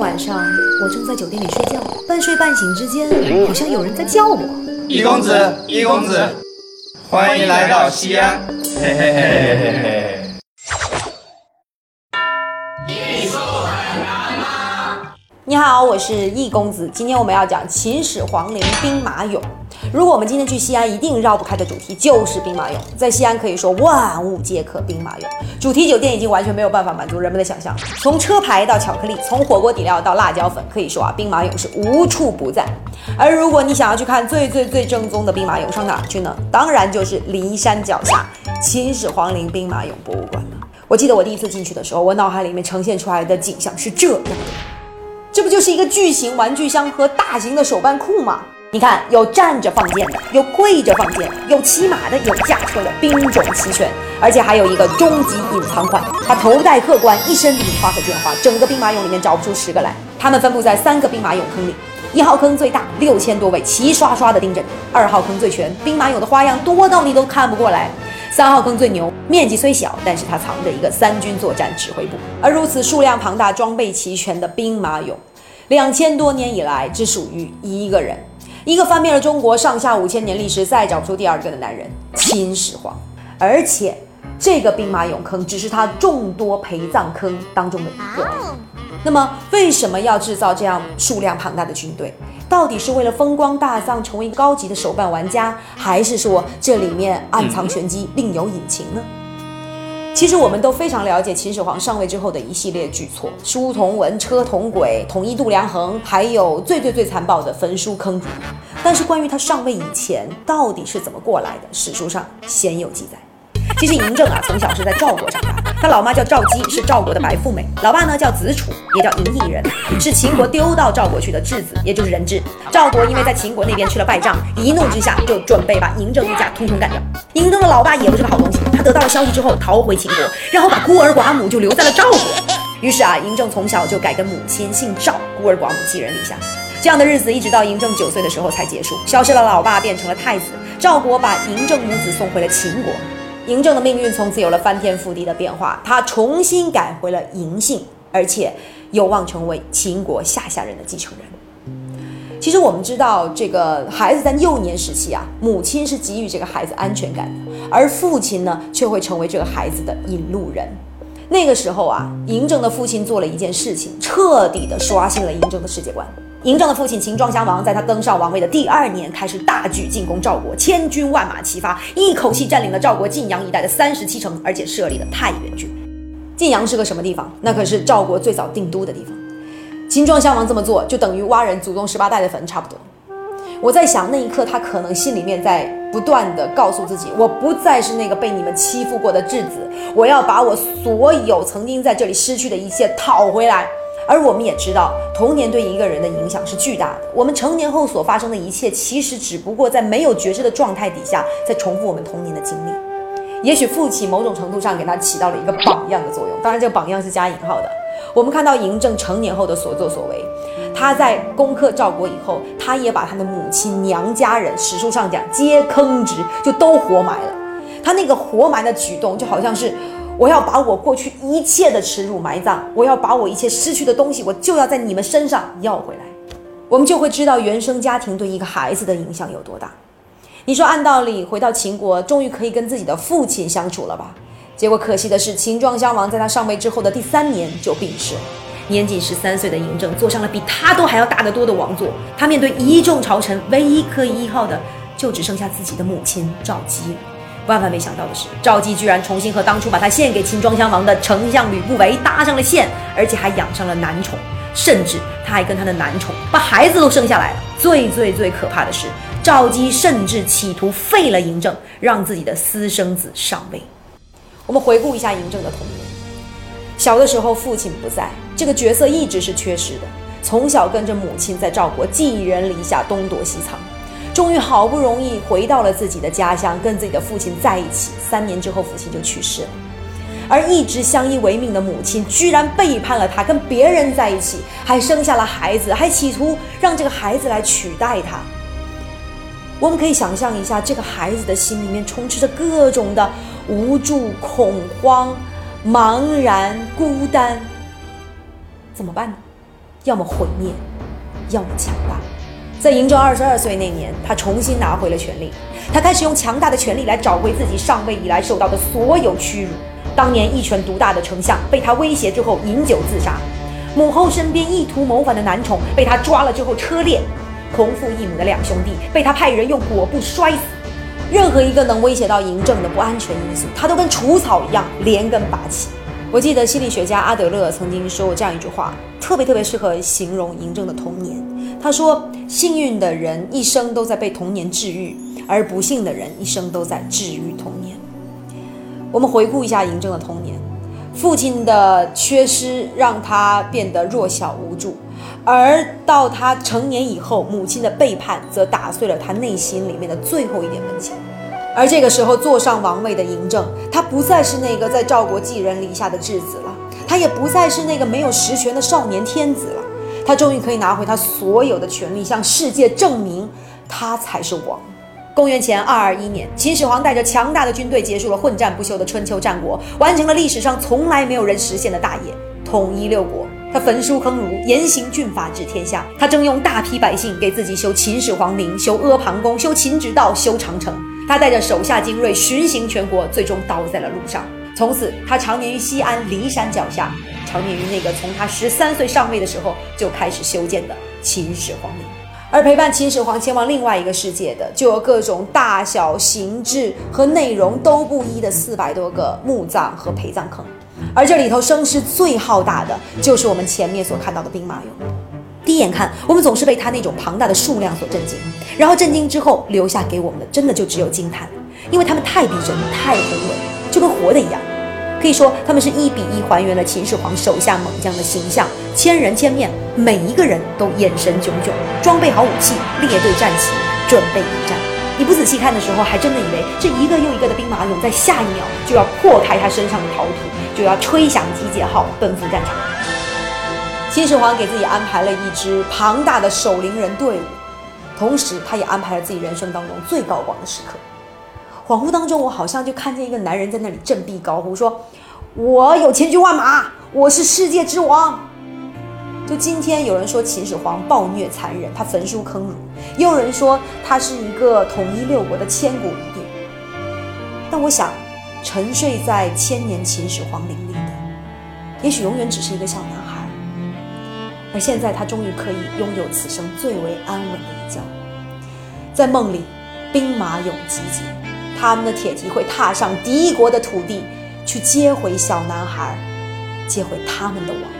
晚上，我正在酒店里睡觉，半睡半醒之间，好像有人在叫我。易公子，易公子，欢迎来到西安。嘿嘿嘿嘿嘿嘿。你好，我是易公子。今天我们要讲秦始皇陵兵马俑。如果我们今天去西安，一定绕不开的主题就是兵马俑。在西安可以说万物皆可兵马俑，主题酒店已经完全没有办法满足人们的想象。从车牌到巧克力，从火锅底料到辣椒粉，可以说啊，兵马俑是无处不在。而如果你想要去看最最最正宗的兵马俑，上哪儿去呢？当然就是骊山脚下秦始皇陵兵马俑博物馆了。我记得我第一次进去的时候，我脑海里面呈现出来的景象是这样的。这不就是一个巨型玩具箱和大型的手办库吗？你看，有站着放箭的，有跪着放箭，有骑马的，有驾车的，兵种齐全，而且还有一个终极隐藏款，他头戴客冠，一身名花和剑花，整个兵马俑里面找不出十个来。他们分布在三个兵马俑坑里，一号坑最大，六千多位齐刷刷的盯着你；二号坑最全，兵马俑的花样多到你都看不过来。三号坑最牛，面积虽小，但是它藏着一个三军作战指挥部。而如此数量庞大、装备齐全的兵马俑，两千多年以来只属于一个人，一个翻遍了中国上下五千年历史再找不出第二个的男人——秦始皇。而且，这个兵马俑坑只是他众多陪葬坑当中的一个。那么，为什么要制造这样数量庞大的军队？到底是为了风光大葬，成为高级的手办玩家，还是说这里面暗藏玄机，另有隐情呢？其实我们都非常了解秦始皇上位之后的一系列举措：书同文，车同轨，统一度量衡，还有最最最残暴的焚书坑儒。但是关于他上位以前到底是怎么过来的，史书上鲜有记载。其实嬴政啊，从小是在赵国长大。他老妈叫赵姬，是赵国的白富美；老爸呢叫子楚，也叫嬴异人，是秦国丢到赵国去的质子，也就是人质。赵国因为在秦国那边吃了败仗，一怒之下就准备把嬴政一家通通干掉。嬴政的老爸也不是个好东西，他得到了消息之后逃回秦国，然后把孤儿寡母就留在了赵国。于是啊，嬴政从小就改跟母亲姓赵，孤儿寡母寄人篱下。这样的日子一直到嬴政九岁的时候才结束，消失了老爸变成了太子，赵国把嬴政母子送回了秦国。嬴政的命运从此有了翻天覆地的变化，他重新改回了嬴姓，而且有望成为秦国下下任的继承人。其实我们知道，这个孩子在幼年时期啊，母亲是给予这个孩子安全感的，而父亲呢，却会成为这个孩子的引路人。那个时候啊，嬴政的父亲做了一件事情，彻底的刷新了嬴政的世界观。嬴政的父亲秦庄襄王在他登上王位的第二年，开始大举进攻赵国，千军万马齐发，一口气占领了赵国晋阳一带的三十七城，而且设立了太原郡。晋阳是个什么地方？那可是赵国最早定都的地方。秦庄襄王这么做，就等于挖人祖宗十八代的坟，差不多。我在想，那一刻他可能心里面在不断的告诉自己，我不再是那个被你们欺负过的质子，我要把我所有曾经在这里失去的一切讨回来。而我们也知道，童年对一个人的影响是巨大的。我们成年后所发生的一切，其实只不过在没有觉知的状态底下，在重复我们童年的经历。也许父亲某种程度上给他起到了一个榜样的作用，当然这个榜样是加引号的。我们看到嬴政成年后的所作所为，他在攻克赵国以后，他也把他的母亲娘家人，史书上讲皆坑之，就都活埋了。他那个活埋的举动，就好像是。我要把我过去一切的耻辱埋葬，我要把我一切失去的东西，我就要在你们身上要回来。我们就会知道原生家庭对一个孩子的影响有多大。你说按道理回到秦国，终于可以跟自己的父亲相处了吧？结果可惜的是，秦庄襄王在他上位之后的第三年就病逝。年仅十三岁的嬴政坐上了比他都还要大得多的王座，他面对一众朝臣，唯一可以依靠的就只剩下自己的母亲赵姬。万万没想到的是，赵姬居然重新和当初把他献给秦庄襄王的丞相吕不韦搭上了线，而且还养上了男宠，甚至他还跟他的男宠把孩子都生下来了。最最最可怕的是，赵姬甚至企图废了嬴政，让自己的私生子上位。我们回顾一下嬴政的童年，小的时候父亲不在，这个角色一直是缺失的，从小跟着母亲在赵国寄人篱下，东躲西藏。终于好不容易回到了自己的家乡，跟自己的父亲在一起。三年之后，父亲就去世了，而一直相依为命的母亲居然背叛了他，跟别人在一起，还生下了孩子，还企图让这个孩子来取代他。我们可以想象一下，这个孩子的心里面充斥着各种的无助、恐慌、茫然、孤单，怎么办呢？要么毁灭，要么强大。在嬴政二十二岁那年，他重新拿回了权力，他开始用强大的权力来找回自己上位以来受到的所有屈辱。当年一权独大的丞相被他威胁之后饮酒自杀，母后身边意图谋反的男宠被他抓了之后车裂，同父异母的两兄弟被他派人用裹布摔死。任何一个能威胁到嬴政的不安全因素，他都跟除草一样连根拔起。我记得心理学家阿德勒曾经说过这样一句话，特别特别适合形容嬴政的童年。他说：“幸运的人一生都在被童年治愈，而不幸的人一生都在治愈童年。”我们回顾一下嬴政的童年，父亲的缺失让他变得弱小无助，而到他成年以后，母亲的背叛则打碎了他内心里面的最后一点温情。而这个时候，坐上王位的嬴政，他不再是那个在赵国寄人篱下的质子了，他也不再是那个没有实权的少年天子了。他终于可以拿回他所有的权利，向世界证明他才是王。公元前二二一年，秦始皇带着强大的军队结束了混战不休的春秋战国，完成了历史上从来没有人实现的大业——统一六国。他焚书坑儒，严刑峻法治天下。他征用大批百姓给自己修秦始皇陵、修阿房宫、修秦直道、修长城。他带着手下精锐巡行全国，最终倒在了路上。从此，他常年于西安骊山脚下，长眠于那个从他十三岁上位的时候就开始修建的秦始皇陵。而陪伴秦始皇前往另外一个世界的，就有各种大小、形制和内容都不一的四百多个墓葬和陪葬坑。而这里头声势最浩大的，就是我们前面所看到的兵马俑。第一眼看，我们总是被它那种庞大的数量所震惊，然后震惊之后留下给我们的，真的就只有惊叹，因为它们太逼真、太宏伟，就跟活的一样。可以说，他们是一比一还原了秦始皇手下猛将的形象，千人千面，每一个人都眼神炯炯，装备好武器，列队站齐，准备迎战。你不仔细看的时候，还真的以为这一个又一个的兵马俑在下一秒就要破开他身上的陶土，就要吹响集结号，奔赴战场。秦始皇给自己安排了一支庞大的守陵人队伍，同时他也安排了自己人生当中最高光的时刻。恍惚当中，我好像就看见一个男人在那里振臂高呼，说：“我有千军万马，我是世界之王。”就今天，有人说秦始皇暴虐残忍，他焚书坑儒；也有人说他是一个统一六国的千古一帝。但我想，沉睡在千年秦始皇陵里的，也许永远只是一个小男孩。而现在，他终于可以拥有此生最为安稳的一觉，在梦里，兵马俑集结。他们的铁蹄会踏上敌国的土地，去接回小男孩，接回他们的王。